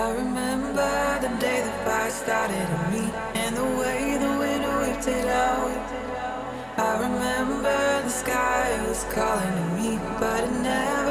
I remember the day the fire started on me and the way the wind whipped it out. I remember the sky was calling to me, but it never